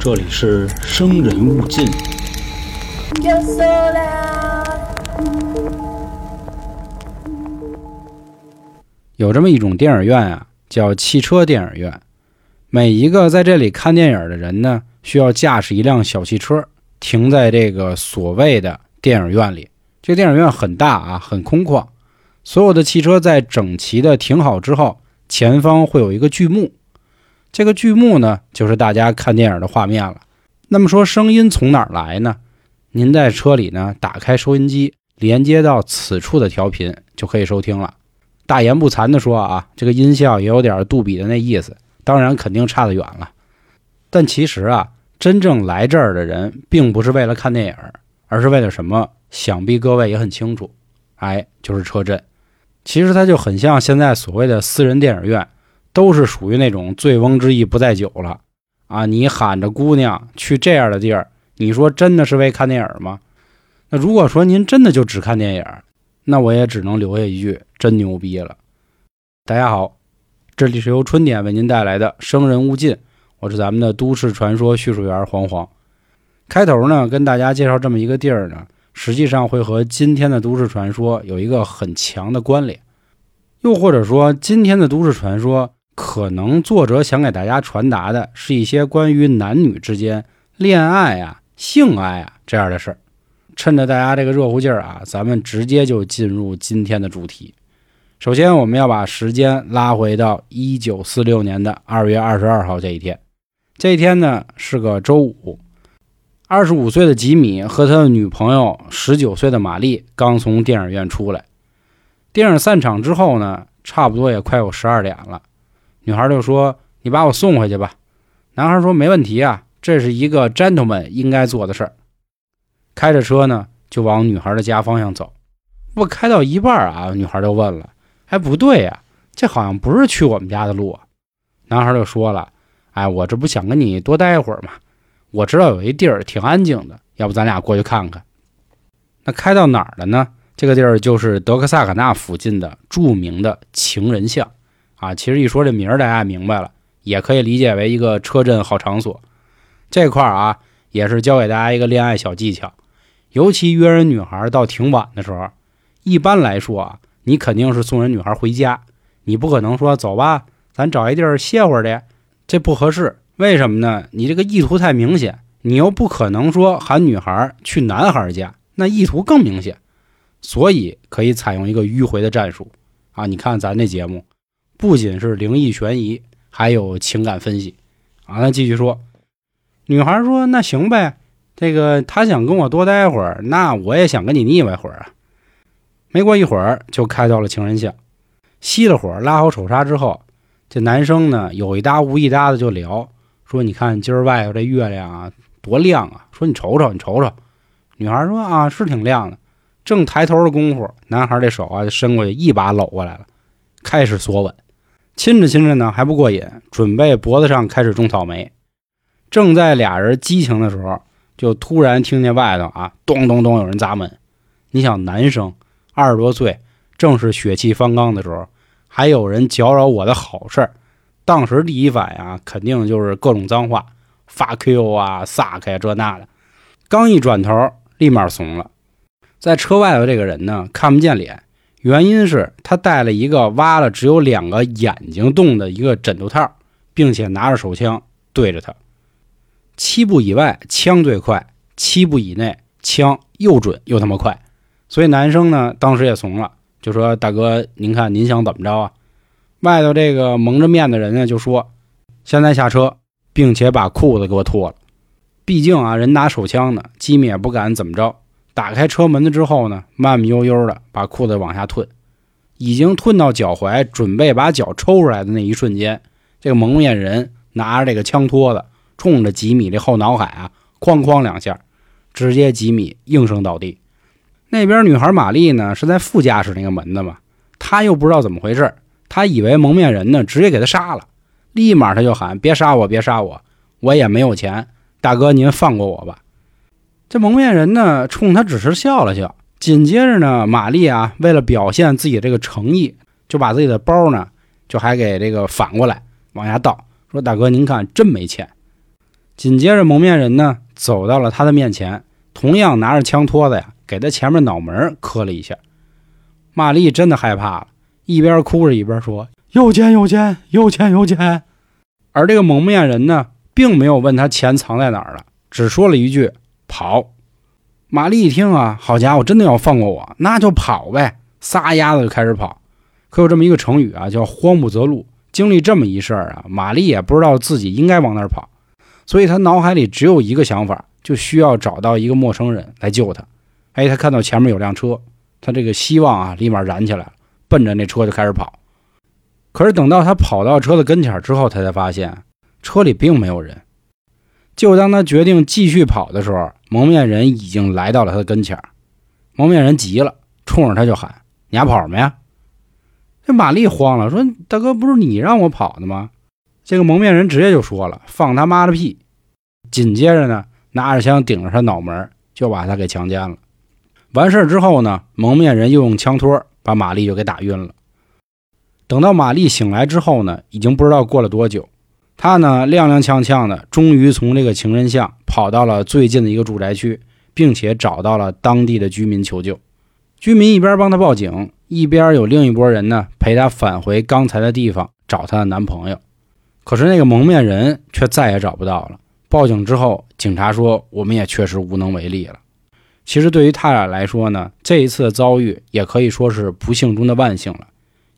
这里是生人勿近。有这么一种电影院啊，叫汽车电影院。每一个在这里看电影的人呢，需要驾驶一辆小汽车，停在这个所谓的电影院里。这个电影院很大啊，很空旷。所有的汽车在整齐的停好之后，前方会有一个剧幕。这个剧目呢，就是大家看电影的画面了。那么说，声音从哪儿来呢？您在车里呢，打开收音机，连接到此处的调频，就可以收听了。大言不惭地说啊，这个音效也有点杜比的那意思，当然肯定差得远了。但其实啊，真正来这儿的人，并不是为了看电影，而是为了什么？想必各位也很清楚，哎，就是车震。其实它就很像现在所谓的私人电影院，都是属于那种醉翁之意不在酒了啊！你喊着姑娘去这样的地儿，你说真的是为看电影吗？那如果说您真的就只看电影，那我也只能留下一句：真牛逼了！大家好，这里是由春点为您带来的《生人勿近》，我是咱们的都市传说叙述员黄黄。开头呢，跟大家介绍这么一个地儿呢，实际上会和今天的都市传说有一个很强的关联。又或者说，今天的都市传说，可能作者想给大家传达的是一些关于男女之间恋爱啊、性爱啊这样的事儿。趁着大家这个热乎劲儿啊，咱们直接就进入今天的主题。首先，我们要把时间拉回到一九四六年的二月二十二号这一天。这一天呢是个周五。二十五岁的吉米和他的女朋友十九岁的玛丽刚从电影院出来。电影散场之后呢，差不多也快有十二点了。女孩就说：“你把我送回去吧。”男孩说：“没问题啊，这是一个 gentleman 应该做的事儿。”开着车呢，就往女孩的家方向走。不开到一半啊，女孩就问了：“哎，不对呀，这好像不是去我们家的路啊。”男孩就说了：“哎，我这不想跟你多待一会儿嘛。我知道有一地儿挺安静的，要不咱俩过去看看？”那开到哪儿了呢？这个地儿就是德克萨卡纳附近的著名的情人巷啊。其实一说这名儿，大家明白了，也可以理解为一个车震好场所。这块儿啊，也是教给大家一个恋爱小技巧。尤其约人女孩到挺晚的时候，一般来说啊，你肯定是送人女孩回家，你不可能说走吧，咱找一地儿歇会儿去，这不合适。为什么呢？你这个意图太明显，你又不可能说喊女孩去男孩家，那意图更明显。所以可以采用一个迂回的战术啊！你看咱这节目，不仅是灵异悬疑，还有情感分析啊。那继续说，女孩说：“那行呗。”这个他想跟我多待会儿，那我也想跟你腻歪会儿啊。没过一会儿就开到了情人巷，熄了火，拉好手刹之后，这男生呢有一搭无一搭的就聊说：“你看今儿外头这月亮啊多亮啊！”说：“你瞅瞅，你瞅瞅。”女孩说：“啊，是挺亮的。”正抬头的功夫，男孩这手啊就伸过去，一把搂过来了，开始索吻，亲着亲着呢还不过瘾，准备脖子上开始种草莓。正在俩人激情的时候。就突然听见外头啊，咚咚咚有人砸门。你想，男生二十多岁，正是血气方刚的时候，还有人搅扰我的好事儿。当时第一反应啊，肯定就是各种脏话，fuck you 啊，suck 呀这那的。刚一转头，立马怂了。在车外头这个人呢，看不见脸，原因是他带了一个挖了只有两个眼睛洞的一个枕头套，并且拿着手枪对着他。七步以外枪最快，七步以内枪又准又他妈快，所以男生呢当时也怂了，就说：“大哥，您看您想怎么着啊？”外头这个蒙着面的人呢就说：“现在下车，并且把裤子给我脱了。”毕竟啊，人拿手枪呢，吉米也不敢怎么着。打开车门子之后呢，慢慢悠悠的把裤子往下褪，已经褪到脚踝，准备把脚抽出来的那一瞬间，这个蒙面人拿着这个枪托子。冲着吉米这后脑海啊，哐哐两下，直接吉米应声倒地。那边女孩玛丽呢，是在副驾驶那个门的嘛，她又不知道怎么回事，她以为蒙面人呢直接给她杀了，立马她就喊：“别杀我，别杀我，我也没有钱，大哥您放过我吧。”这蒙面人呢，冲他只是笑了笑。紧接着呢，玛丽啊，为了表现自己这个诚意，就把自己的包呢，就还给这个反过来往下倒，说：“大哥您看，真没钱。”紧接着，蒙面人呢走到了他的面前，同样拿着枪托子呀，给他前面脑门磕了一下。玛丽真的害怕了，一边哭着一边说：“有钱有钱有钱有钱。”而这个蒙面人呢，并没有问他钱藏在哪儿了，只说了一句：“跑。”玛丽一听啊，好家伙，真的要放过我，那就跑呗，撒丫子就开始跑。可有这么一个成语啊，叫“慌不择路”。经历这么一事儿啊，玛丽也不知道自己应该往哪儿跑。所以她脑海里只有一个想法，就需要找到一个陌生人来救她。哎，她看到前面有辆车，她这个希望啊，立马燃起来了，奔着那车就开始跑。可是等到他跑到车的跟前之后，他才发现车里并没有人。就当他决定继续跑的时候，蒙面人已经来到了他的跟前。蒙面人急了，冲着他就喊：“你还跑什么呀？”这玛丽慌了，说：“大哥，不是你让我跑的吗？”这个蒙面人直接就说了：“放他妈的屁！”紧接着呢，拿着枪顶着他脑门，就把他给强奸了。完事之后呢，蒙面人又用枪托把玛丽就给打晕了。等到玛丽醒来之后呢，已经不知道过了多久。他呢，踉踉跄跄的，终于从这个情人巷跑到了最近的一个住宅区，并且找到了当地的居民求救。居民一边帮他报警，一边有另一拨人呢陪他返回刚才的地方找她的男朋友。可是那个蒙面人却再也找不到了。报警之后，警察说我们也确实无能为力了。其实对于他俩来说呢，这一次的遭遇也可以说是不幸中的万幸了，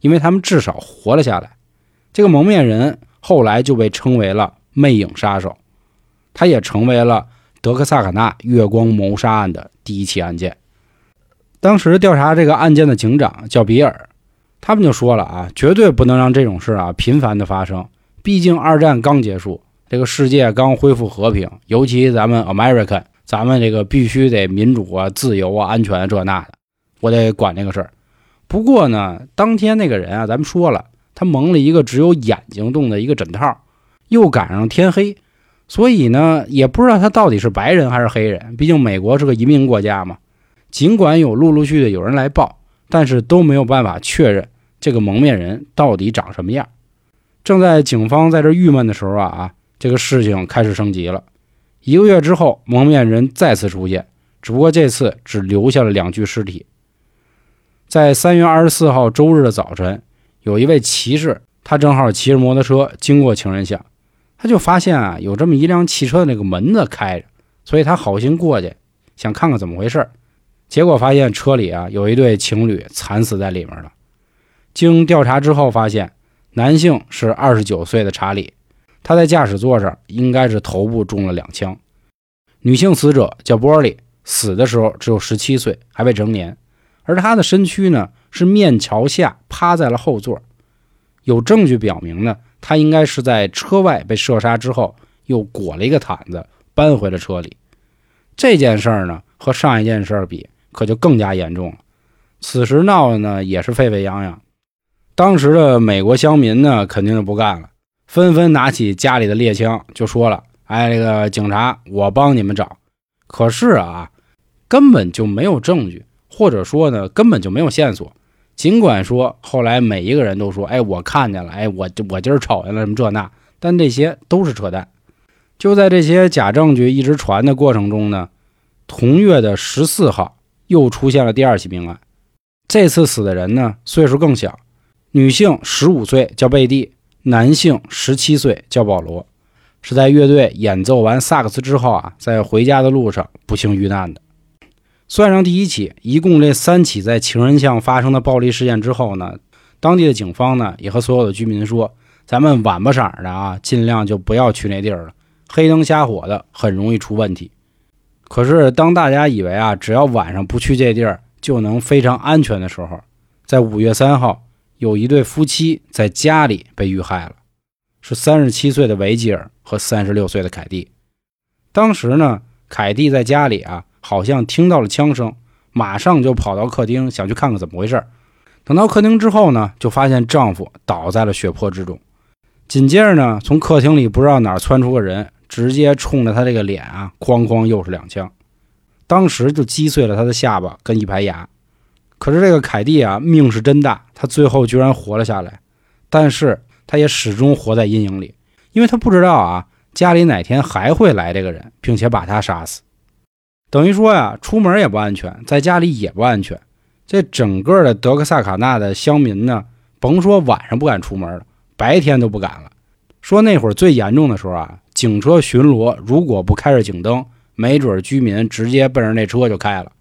因为他们至少活了下来。这个蒙面人后来就被称为了魅影杀手，他也成为了德克萨卡纳月光谋杀案的第一起案件。当时调查这个案件的警长叫比尔，他们就说了啊，绝对不能让这种事啊频繁的发生。毕竟二战刚结束，这个世界刚恢复和平，尤其咱们 American，咱们这个必须得民主啊、自由啊、安全这那的，我得管这个事儿。不过呢，当天那个人啊，咱们说了，他蒙了一个只有眼睛动的一个枕套，又赶上天黑，所以呢，也不知道他到底是白人还是黑人。毕竟美国是个移民国家嘛。尽管有陆陆续续有人来报，但是都没有办法确认这个蒙面人到底长什么样。正在警方在这郁闷的时候啊啊，这个事情开始升级了。一个月之后，蒙面人再次出现，只不过这次只留下了两具尸体。在三月二十四号周日的早晨，有一位骑士，他正好骑着摩托车经过情人巷，他就发现啊，有这么一辆汽车的那个门子开着，所以他好心过去想看看怎么回事结果发现车里啊有一对情侣惨死在里面了。经调查之后发现。男性是二十九岁的查理，他在驾驶座上应该是头部中了两枪。女性死者叫波利，死的时候只有十七岁，还未成年。而他的身躯呢是面朝下趴在了后座，有证据表明呢，他应该是在车外被射杀之后，又裹了一个毯子搬回了车里。这件事儿呢和上一件事儿比，可就更加严重了。此时闹的呢也是沸沸扬扬。当时的美国乡民呢，肯定就不干了，纷纷拿起家里的猎枪，就说了：“哎，这个警察，我帮你们找。”可是啊，根本就没有证据，或者说呢，根本就没有线索。尽管说后来每一个人都说：“哎，我看见了，哎，我我今儿瞅见了什么这那。”但这些都是扯淡。就在这些假证据一直传的过程中呢，同月的十四号又出现了第二起命案。这次死的人呢，岁数更小。女性十五岁叫贝蒂，男性十七岁叫保罗，是在乐队演奏完萨克斯之后啊，在回家的路上不幸遇难的。算上第一起，一共这三起在情人巷发生的暴力事件之后呢，当地的警方呢也和所有的居民说，咱们晚不晌的啊，尽量就不要去那地儿了，黑灯瞎火的很容易出问题。可是当大家以为啊，只要晚上不去这地儿就能非常安全的时候，在五月三号。有一对夫妻在家里被遇害了，是三十七岁的维吉尔和三十六岁的凯蒂。当时呢，凯蒂在家里啊，好像听到了枪声，马上就跑到客厅想去看看怎么回事。等到客厅之后呢，就发现丈夫倒在了血泊之中。紧接着呢，从客厅里不知道哪窜出个人，直接冲着他这个脸啊，哐哐又是两枪，当时就击碎了他的下巴跟一排牙。可是这个凯蒂啊，命是真大，他最后居然活了下来。但是他也始终活在阴影里，因为他不知道啊，家里哪天还会来这个人，并且把他杀死。等于说呀，出门也不安全，在家里也不安全。这整个的德克萨卡纳的乡民呢，甭说晚上不敢出门了，白天都不敢了。说那会儿最严重的时候啊，警车巡逻如果不开着警灯，没准居民直接奔着那车就开了。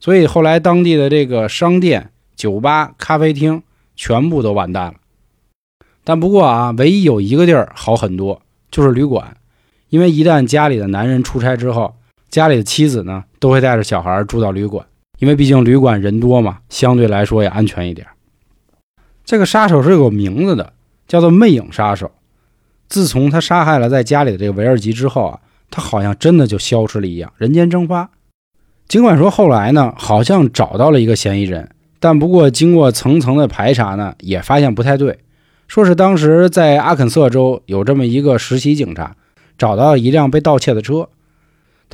所以后来当地的这个商店、酒吧、咖啡厅全部都完蛋了。但不过啊，唯一有一个地儿好很多，就是旅馆，因为一旦家里的男人出差之后。家里的妻子呢，都会带着小孩住到旅馆，因为毕竟旅馆人多嘛，相对来说也安全一点。这个杀手是有名字的，叫做魅影杀手。自从他杀害了在家里的这个维尔吉之后啊，他好像真的就消失了一样，人间蒸发。尽管说后来呢，好像找到了一个嫌疑人，但不过经过层层的排查呢，也发现不太对。说是当时在阿肯色州有这么一个实习警察，找到一辆被盗窃的车。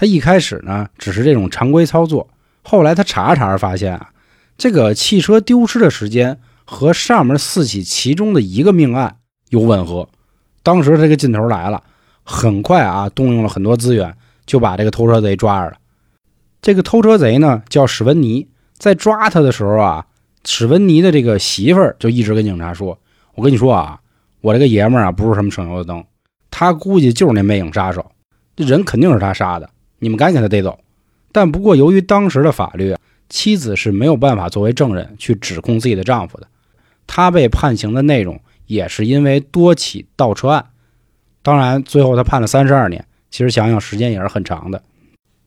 他一开始呢，只是这种常规操作。后来他查查发现啊，这个汽车丢失的时间和上面四起其中的一个命案有吻合。当时这个劲头来了，很快啊，动用了很多资源，就把这个偷车贼抓着了。这个偷车贼呢叫史温尼，在抓他的时候啊，史温尼的这个媳妇儿就一直跟警察说：“我跟你说啊，我这个爷们儿啊，不是什么省油的灯，他估计就是那魅影杀手，这人肯定是他杀的。”你们赶紧给他逮走，但不过由于当时的法律，妻子是没有办法作为证人去指控自己的丈夫的。他被判刑的内容也是因为多起盗车案，当然最后他判了三十二年。其实想想时间也是很长的。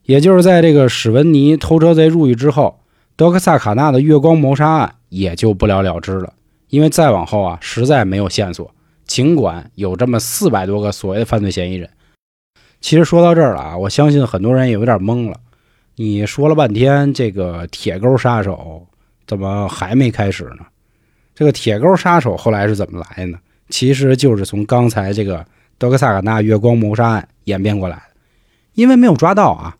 也就是在这个史文尼偷车贼入狱之后，德克萨卡纳的月光谋杀案也就不了了之了，因为再往后啊实在没有线索。尽管有这么四百多个所谓的犯罪嫌疑人。其实说到这儿了啊，我相信很多人也有点懵了。你说了半天，这个铁钩杀手怎么还没开始呢？这个铁钩杀手后来是怎么来呢？其实就是从刚才这个德克萨卡纳月光谋杀案演变过来的。因为没有抓到啊，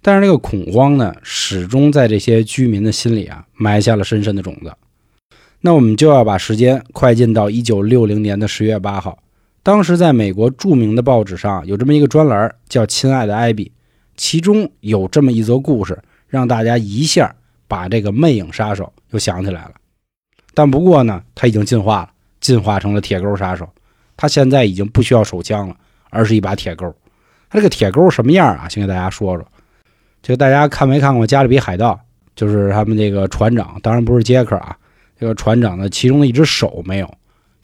但是这个恐慌呢，始终在这些居民的心里啊埋下了深深的种子。那我们就要把时间快进到一九六零年的十月八号。当时在美国著名的报纸上有这么一个专栏，叫《亲爱的艾比》，其中有这么一则故事，让大家一下把这个魅影杀手又想起来了。但不过呢，他已经进化了，进化成了铁钩杀手。他现在已经不需要手枪了，而是一把铁钩。他这个铁钩什么样啊？先给大家说说。这个大家看没看过《加勒比海盗》？就是他们这个船长，当然不是杰克啊，这个船长的其中的一只手没有，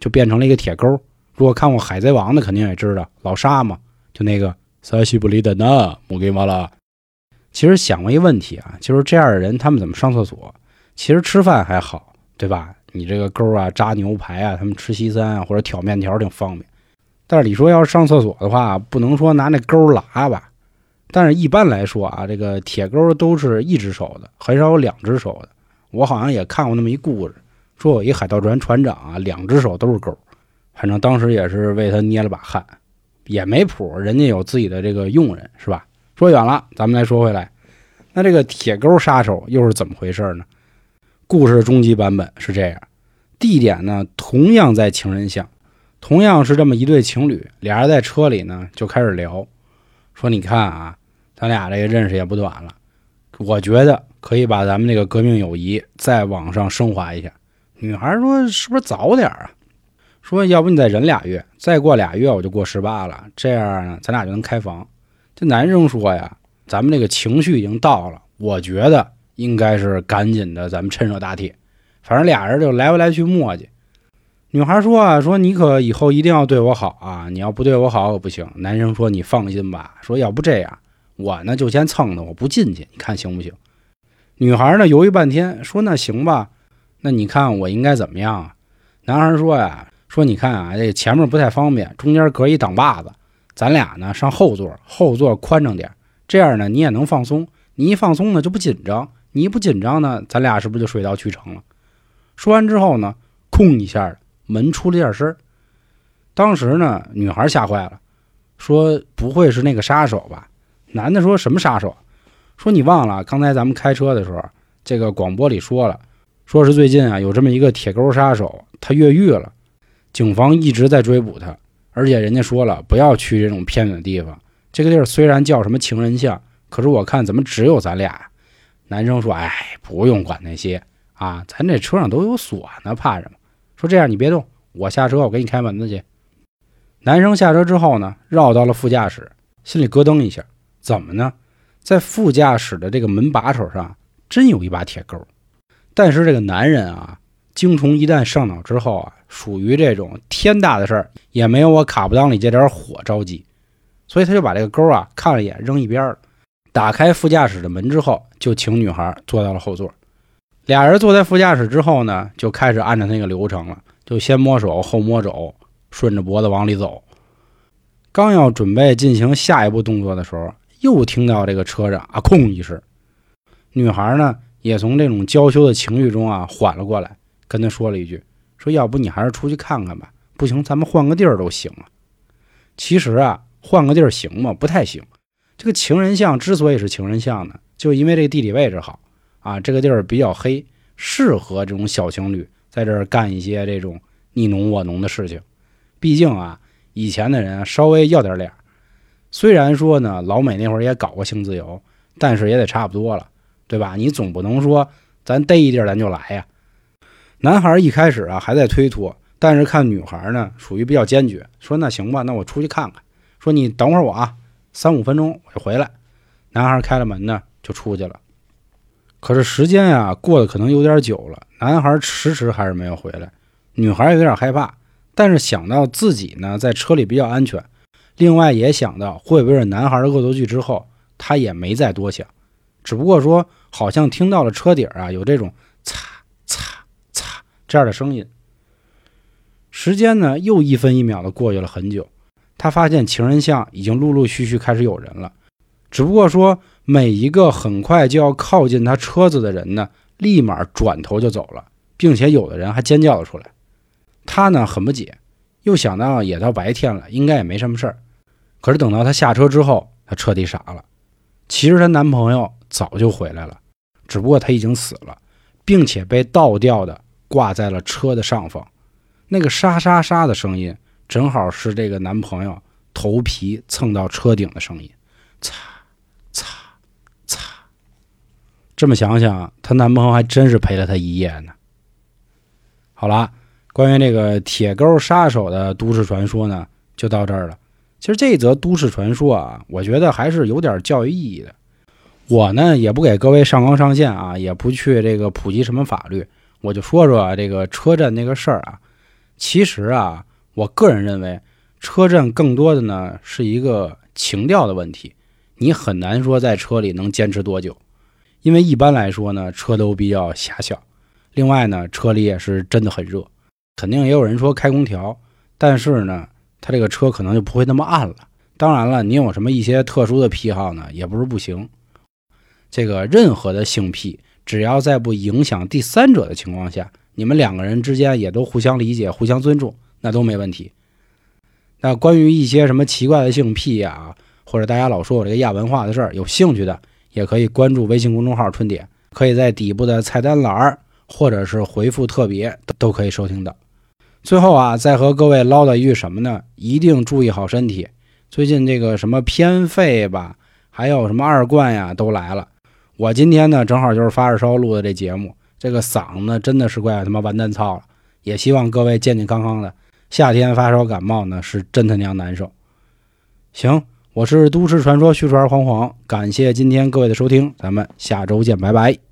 就变成了一个铁钩。如果看过《海贼王》的，肯定也知道老沙嘛，就那个萨西布里的那姆给完了。其实想过一问题啊，就是这样的人他们怎么上厕所？其实吃饭还好，对吧？你这个钩啊，扎牛排啊，他们吃西餐啊，或者挑面条挺方便。但是你说要是上厕所的话，不能说拿那钩拉吧？但是一般来说啊，这个铁钩都是一只手的，很少有两只手的。我好像也看过那么一故事，说有一海盗船船长啊，两只手都是钩。反正当时也是为他捏了把汗，也没谱，人家有自己的这个佣人，是吧？说远了，咱们来说回来，那这个铁钩杀手又是怎么回事呢？故事终极版本是这样，地点呢同样在情人巷，同样是这么一对情侣，俩人在车里呢就开始聊，说你看啊，咱俩这个认识也不短了，我觉得可以把咱们这个革命友谊再往上升华一下。女孩说是不是早点啊？说要不你再忍俩月，再过俩月我就过十八了，这样呢，咱俩就能开房。这男生说呀，咱们这个情绪已经到了，我觉得应该是赶紧的，咱们趁热打铁。反正俩人就来回来去磨叽。女孩说啊，说你可以后一定要对我好啊，你要不对我好可不行。男生说你放心吧，说要不这样，我呢就先蹭的，我不进去，你看行不行？女孩呢犹豫半天，说那行吧，那你看我应该怎么样啊？男孩说呀。说你看啊，这前面不太方便，中间隔一挡把子，咱俩呢上后座，后座宽敞点，这样呢你也能放松。你一放松呢就不紧张，你一不紧张呢，咱俩是不是就水到渠成了？说完之后呢，空一下，门出了点声当时呢，女孩吓坏了，说不会是那个杀手吧？男的说什么杀手？说你忘了刚才咱们开车的时候，这个广播里说了，说是最近啊有这么一个铁钩杀手，他越狱了。警方一直在追捕他，而且人家说了，不要去这种偏远的地方。这个地儿虽然叫什么情人巷，可是我看怎么只有咱俩？男生说：“哎，不用管那些啊，咱这车上都有锁呢，怕什么？”说这样你别动，我下车，我给你开门子去。男生下车之后呢，绕到了副驾驶，心里咯噔一下，怎么呢？在副驾驶的这个门把手上真有一把铁钩。但是这个男人啊，精虫一旦上脑之后啊，属于这种天大的事儿也没有我卡布裆里这点火着急，所以他就把这个钩啊看了一眼，扔一边了。打开副驾驶的门之后，就请女孩坐到了后座。俩人坐在副驾驶之后呢，就开始按照那个流程了，就先摸手后摸肘，顺着脖子往里走。刚要准备进行下一步动作的时候，又听到这个车上啊“空”一声，女孩呢也从这种娇羞的情绪中啊缓了过来，跟他说了一句：“说要不你还是出去看看吧，不行咱们换个地儿都行啊。”其实啊，换个地儿行吗？不太行。这个情人巷之所以是情人巷呢，就因为这地理位置好。啊，这个地儿比较黑，适合这种小情侣在这儿干一些这种你侬我侬的事情。毕竟啊，以前的人稍微要点脸，虽然说呢，老美那会儿也搞过性自由，但是也得差不多了，对吧？你总不能说咱逮一地儿咱就来呀。男孩一开始啊还在推脱，但是看女孩呢属于比较坚决，说那行吧，那我出去看看。说你等会儿我啊，三五分钟我就回来。男孩开了门呢，就出去了。可是时间呀过得可能有点久了，男孩迟迟还是没有回来，女孩有点害怕，但是想到自己呢在车里比较安全，另外也想到会不会是男孩的恶作剧之后，她也没再多想，只不过说好像听到了车底啊有这种这样的声音。时间呢又一分一秒的过去了很久，他发现情人巷已经陆陆续续开始有人了，只不过说。每一个很快就要靠近他车子的人呢，立马转头就走了，并且有的人还尖叫了出来。他呢很不解，又想到也到白天了，应该也没什么事儿。可是等到他下车之后，他彻底傻了。其实她男朋友早就回来了，只不过他已经死了，并且被倒吊的挂在了车的上方。那个沙沙沙的声音，正好是这个男朋友头皮蹭到车顶的声音，擦擦。这么想想，她男朋友还真是陪了她一夜呢。好了，关于这个铁钩杀手的都市传说呢，就到这儿了。其实这则都市传说啊，我觉得还是有点教育意义的。我呢，也不给各位上纲上线啊，也不去这个普及什么法律，我就说说啊这个车震那个事儿啊。其实啊，我个人认为，车震更多的呢是一个情调的问题，你很难说在车里能坚持多久。因为一般来说呢，车都比较狭小，另外呢，车里也是真的很热，肯定也有人说开空调，但是呢，他这个车可能就不会那么暗了。当然了，你有什么一些特殊的癖好呢，也不是不行。这个任何的性癖，只要在不影响第三者的情况下，你们两个人之间也都互相理解、互相尊重，那都没问题。那关于一些什么奇怪的性癖呀，或者大家老说我这个亚文化的事儿，有兴趣的。也可以关注微信公众号“春点”，可以在底部的菜单栏，或者是回复“特别”都可以收听到。最后啊，再和各位唠叨一句什么呢？一定注意好身体。最近这个什么偏肺吧，还有什么二冠呀，都来了。我今天呢，正好就是发着烧录的这节目，这个嗓子真的是怪他妈完蛋操了。也希望各位健健康康的。夏天发烧感冒呢，是真他娘难受。行。我是都市传说续传黄黄，感谢今天各位的收听，咱们下周见，拜拜。